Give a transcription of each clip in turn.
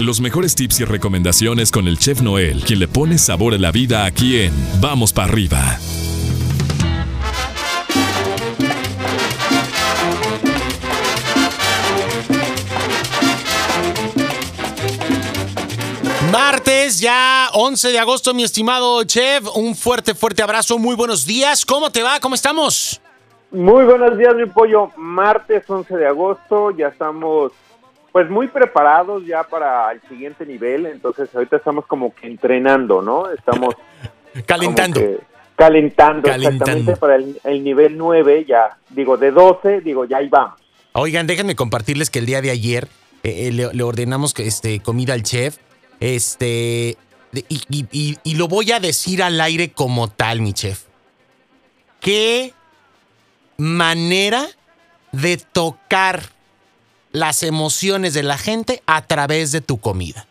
Los mejores tips y recomendaciones con el chef Noel, quien le pone sabor a la vida aquí en Vamos para arriba. Martes, ya 11 de agosto, mi estimado chef. Un fuerte, fuerte abrazo. Muy buenos días. ¿Cómo te va? ¿Cómo estamos? Muy buenos días, mi pollo. Martes 11 de agosto, ya estamos pues muy preparados ya para el siguiente nivel, entonces ahorita estamos como que entrenando, ¿no? Estamos calentando. calentando, exactamente para el, nivel 9, ya digo de 12, digo ya ahí vamos. Oigan, déjenme compartirles que el día de ayer eh, eh, le, ordenamos este, comida al chef, este, y, y lo voy a decir al aire como tal, mi chef. ¿Qué manera de tocar las emociones de la gente a través de tu comida.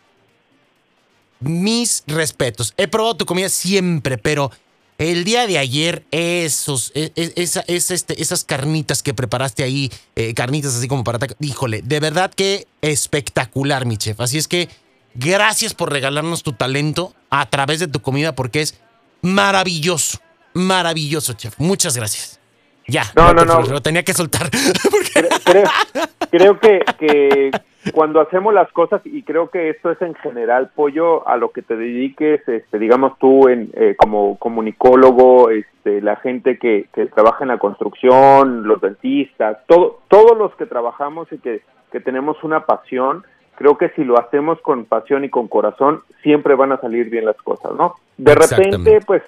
Mis respetos. He probado tu comida siempre, pero el día de ayer, esos, e, e, este, esas carnitas que preparaste ahí, eh, carnitas así como para... Híjole, de verdad que espectacular, mi chef. Así es que gracias por regalarnos tu talento a través de tu comida porque es maravilloso, maravilloso, chef. Muchas gracias. Ya, no, no, no. Lo tenía que soltar. creo, que, que cuando hacemos las cosas, y creo que esto es en general, Pollo, a lo que te dediques, este, digamos tú en, eh, como comunicólogo, este, la gente que, que trabaja en la construcción, los dentistas, todo, todos los que trabajamos y que, que tenemos una pasión, creo que si lo hacemos con pasión y con corazón, siempre van a salir bien las cosas, ¿no? De repente, pues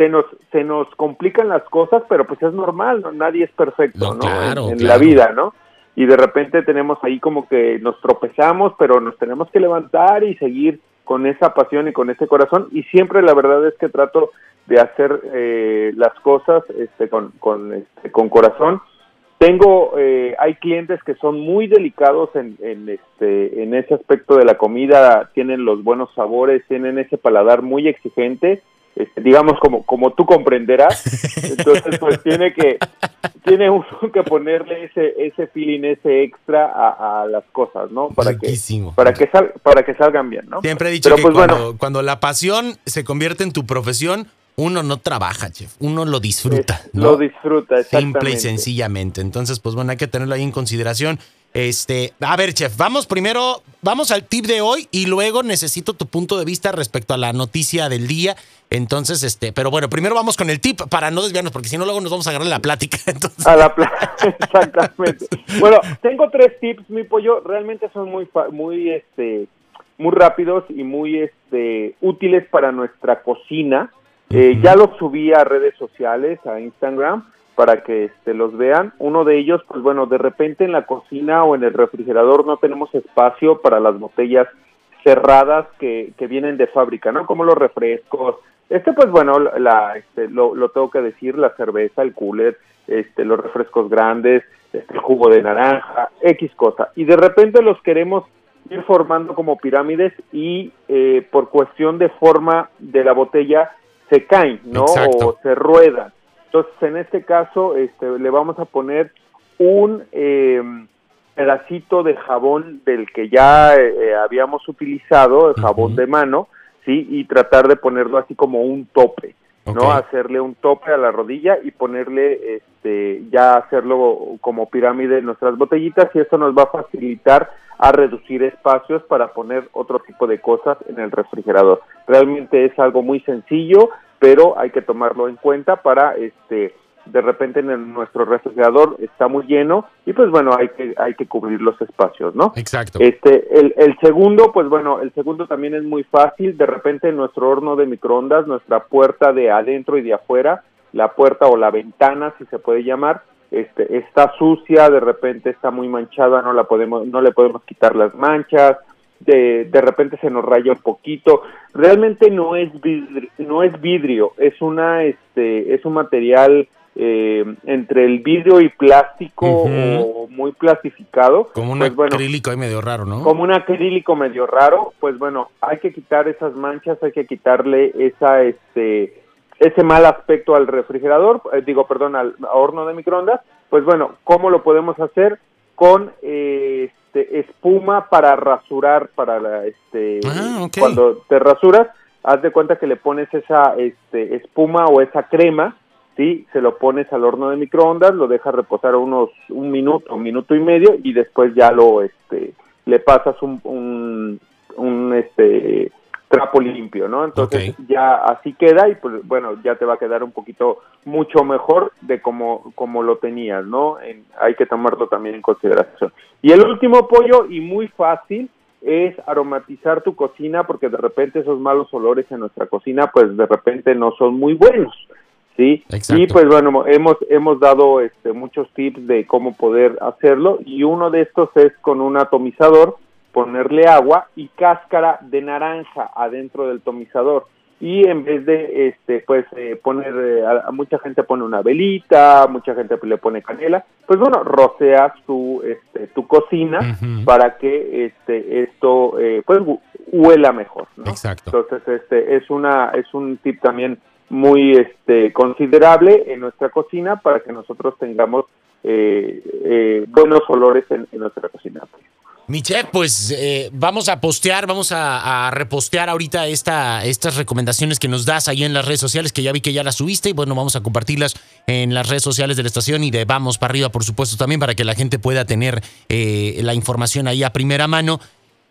se nos, se nos complican las cosas, pero pues es normal, ¿no? nadie es perfecto, ¿no? en, la vida, ¿no? Y de repente tenemos ahí como que nos tropezamos, pero nos tenemos que levantar y seguir con esa pasión y con ese corazón. Y siempre la verdad es que trato de hacer eh, las cosas este, con, con, este, con corazón. Tengo, eh, hay clientes que son muy delicados en, en, este, en ese aspecto de la comida, tienen los buenos sabores, tienen ese paladar muy exigente digamos como como tú comprenderás entonces pues tiene que tiene uno que ponerle ese ese feeling ese extra a, las cosas no para que para que para que salgan bien no siempre he dicho que pues, cuando, cuando la pasión se convierte en tu profesión uno no trabaja, chef, uno lo disfruta. Lo disfruta, exactamente. Simple y sencillamente. Entonces, pues bueno, hay que tenerlo ahí en consideración. Este, a ver, chef, vamos primero, vamos al tip de hoy y luego necesito tu punto de vista respecto a la noticia del día. Entonces, este, pero bueno, primero vamos con el tip para no desviarnos, porque si no, luego nos vamos a agarrar la plática. A la plática, exactamente. bueno, tengo tres tips, mi pollo, realmente son muy, muy, este, muy rápidos y muy, este, útiles para nuestra cocina. Eh, ya los subí a redes sociales, a Instagram para que este, los vean. Uno de ellos, pues bueno, de repente en la cocina o en el refrigerador no tenemos espacio para las botellas cerradas que, que vienen de fábrica, ¿no? Como los refrescos. Este, pues bueno, la, este, lo, lo tengo que decir, la cerveza, el cooler, este, los refrescos grandes, este, el jugo de naranja, X cosa. Y de repente los queremos ir formando como pirámides y eh, por cuestión de forma de la botella se caen, ¿no? O se ruedan. Entonces, en este caso, este, le vamos a poner un eh, pedacito de jabón del que ya eh, habíamos utilizado, el jabón de mano, ¿sí? Y tratar de ponerlo así como un tope, ¿no? Hacerle un tope a la rodilla y ponerle, este, ya hacerlo como pirámide en nuestras botellitas y eso nos va a facilitar a reducir espacios para poner otro tipo de cosas en el refrigerador. Realmente es algo muy sencillo, pero hay que tomarlo en cuenta para este de repente en nuestro refrigerador está muy lleno y pues bueno hay que hay que cubrir los espacios no exacto. Este el, el segundo pues bueno el segundo también es muy fácil. De repente en nuestro horno de microondas nuestra puerta de adentro y de afuera la puerta o la ventana si se puede llamar este está sucia de repente está muy manchada no la podemos no le podemos quitar las manchas de, de repente se nos raya un poquito. Realmente no es vidrio, no es vidrio, es una este es un material eh, entre el vidrio y plástico o muy plastificado. Como un pues, acrílico ahí medio raro, ¿no? Como un acrílico medio raro, pues bueno, hay que quitar esas manchas, hay que quitarle esa este ese mal aspecto al refrigerador, eh, digo, perdón, al horno de microondas. Pues bueno, ¿cómo lo podemos hacer? Con eh, este, espuma para rasurar, para la, este, Ah, ok. cuando te rasuras, haz de cuenta que le pones esa este, espuma o esa crema, ¿sí? Se lo pones al horno de microondas, lo dejas reposar unos un minuto, un minuto y medio y después ya lo, este, le pasas un, un, un, este, trapo limpio, ¿no? Entonces ya así queda y pues bueno, ya te va a quedar un poquito mucho mejor de como, como lo tenías, ¿no? En- hay que tomarlo también en consideración. Y el último pollo y muy fácil es aromatizar tu cocina porque de repente esos malos olores en nuestra cocina pues de repente no son muy buenos. ¿Sí? Exacto. Y pues bueno, hemos, hemos dado este, muchos tips de cómo poder hacerlo y uno de estos es con un atomizador ponerle agua y cáscara de naranja adentro del tomizador y en vez de este pues eh, poner eh, a, mucha gente pone una velita mucha gente le pone canela pues bueno roceas tu este tu cocina para que este esto eh, pues hu- huela mejor ¿no? Exacto. entonces este es una es un tip también muy este considerable en nuestra cocina para que nosotros tengamos eh, eh, buenos olores en, en nuestra cocina Mi chef, pues eh, vamos a postear, vamos a, repostear ahorita esta, estas recomendaciones que nos das ahí en las redes sociales, que ya vi que ya las subiste, y bueno, vamos a compartirlas en las redes sociales de la estación y de Vamos para arriba, por supuesto, también para que la gente pueda tener eh, la información ahí a primera mano.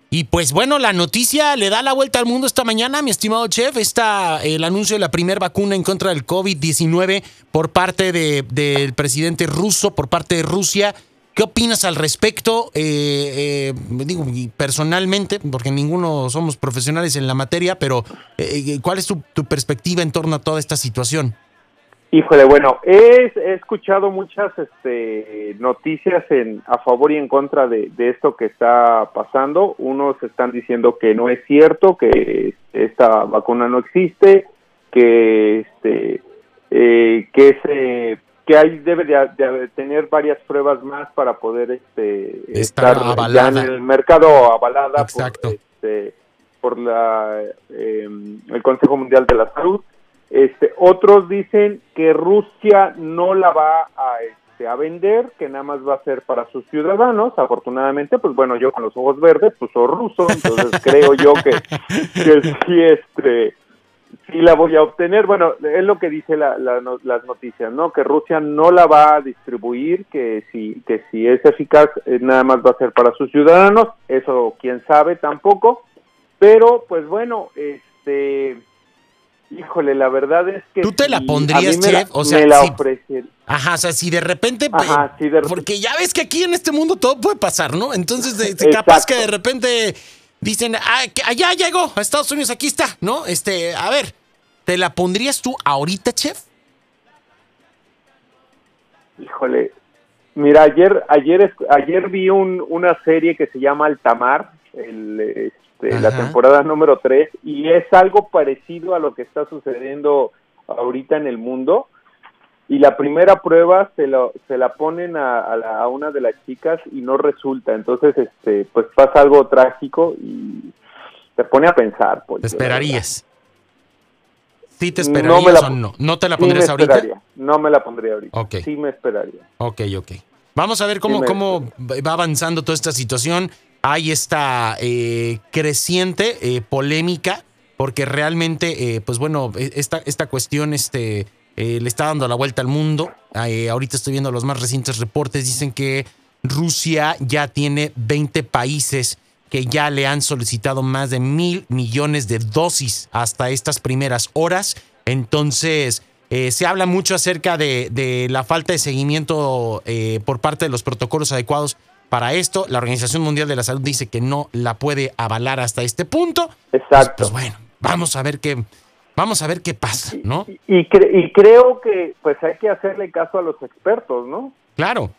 Y pues bueno, la noticia le da la vuelta al mundo esta mañana, mi estimado chef. Está el anuncio de la primera vacuna en contra del COVID-19 por parte de- del presidente ruso, por parte de Rusia. ¿Qué opinas al respecto? Eh, eh, digo, personalmente, porque ninguno somos profesionales en la materia, pero eh, ¿cuál es tu, perspectiva en torno a toda esta situación? Híjole, bueno, he, escuchado muchas este, noticias en, a favor y en contra de, esto que está pasando. Unos están diciendo que no es cierto, que esta vacuna no existe, que este, eh, que se que hay debe de, de tener varias pruebas más para poder este Estar estar ya avalada. en el mercado avalada Exacto. por, este, por la eh, el Consejo Mundial de la Salud. Este, otros dicen que Rusia no la va a, este, a vender, que nada más va a ser para sus ciudadanos. Afortunadamente, pues bueno, yo con los ojos verdes, pues soy ruso, entonces creo yo que, que sí, este, sí la voy a obtener. Bueno, es lo que dice la, la no- las noticias, ¿no? Que Rusia no la va a distribuir, que si, que si es eficaz, eh, nada más va a ser para sus ciudadanos. Eso, quién sabe, tampoco. Pero, pues bueno, este... Híjole, la verdad es que... ¿Tú te la si pondrías, la- chef? O sea, me la ofrecer- Ajá, o sea, si de repente. Ajá, eh, sí, de- Porque ya ves que aquí en este mundo todo puede pasar, ¿no? Entonces, de- capaz que de repente dicen, ah, que allá llegó, a Estados Unidos, aquí está, ¿no? Este, a ver, ¿te la pondrías tú ahorita, chef? Híjole, mira, ayer ayer ayer vi un, una serie que se llama Altamar, el, este, la temporada número 3, y es algo parecido a lo que está sucediendo ahorita en el mundo. Y la primera prueba se, lo, se la ponen a, a, la- a una de las chicas y no resulta. Entonces, este, pues pasa algo trágico y te pone a pensar. Pues, ¿Te esperarías? ¿Sí te No me la- o no? ¿No te la Sí me pondrías ahorita? No me la pondría ahorita. Sí me esperaría. Ok, ok. Vamos a ver cómo, Sí, cómo va avanzando toda esta situación. Hay esta eh, creciente eh, polémica, porque realmente, eh, pues bueno, e- esta, esta cuestión este, eh, le está dando la vuelta al mundo. Ahorita estoy viendo los más recientes reportes. Dicen que Rusia ya tiene 20 países que ya le han solicitado más de mil millones de dosis hasta estas primeras horas. Entonces, eh, se habla mucho acerca de, de la falta de seguimiento eh, por parte de los protocolos adecuados para esto. La Organización Mundial de la Salud dice que no la puede avalar hasta este punto. Pues, Exacto. pues bueno, vamos a ver qué, vamos a ver qué pasa, ¿no? Y, y cre- y creo que pues hay que hacerle caso a los expertos, ¿no? Claro,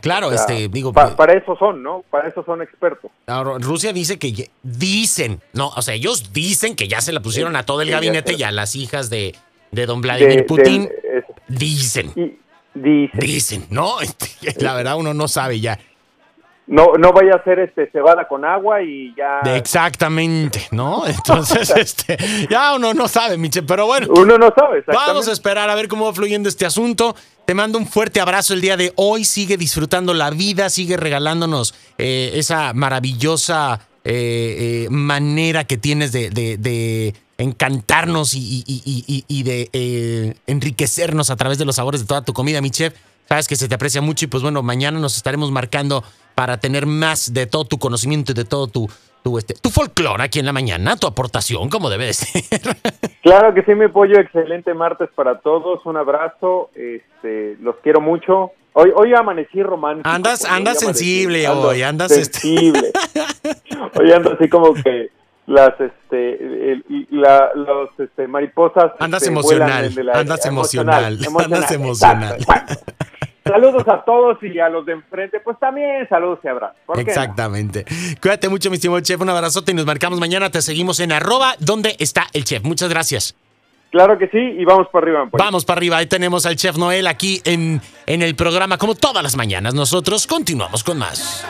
claro, O sea, este, digo, pa- para eso son, ¿no? Para eso son expertos. Ahora, Rusia dice que dicen, no, o sea, ellos dicen que ya se la pusieron a todo el Sí, gabinete y a las hijas de, de don Vladimir De- Putin. es- Dicen, y dice, dicen, ¿no? La verdad uno no sabe ya. No, no vaya a ser este cebada con agua y ya. Exactamente, ¿no? Entonces, este, ya uno no sabe, Miche, pero bueno. Uno no sabe, Vamos a esperar a ver cómo va fluyendo este asunto. Te mando un fuerte abrazo el día de hoy. Sigue disfrutando la vida, sigue regalándonos eh, esa maravillosa eh, eh, manera que tienes de, de, encantarnos y, y de enriquecernos a través de los sabores de toda tu comida, mi chef. Sabes que se te aprecia mucho y pues bueno, mañana nos estaremos marcando para tener más de todo tu conocimiento y de todo tu, tu, este, tu folclore aquí en la mañana, tu aportación, como debe de ser. Claro que sí, mi pollo, excelente martes para todos, un abrazo, este, los quiero mucho. Hoy, hoy amanecí romántico. Andas, andas sensible hoy, andas este hoy ando así como que las este la, los este, mariposas andas este, emocional, andas emocional, andas emocional. Saludos a todos y a los de enfrente, pues también saludos y abrazos. Exactamente. Cuídate mucho, mi estimado chef. Un abrazote y nos marcamos mañana. Te seguimos en arroba donde está el chef. Muchas gracias. Claro que sí, y vamos para arriba. Pues. Vamos para arriba. Ahí tenemos al chef Noel aquí en, en el programa, como todas las mañanas. Nosotros continuamos con más.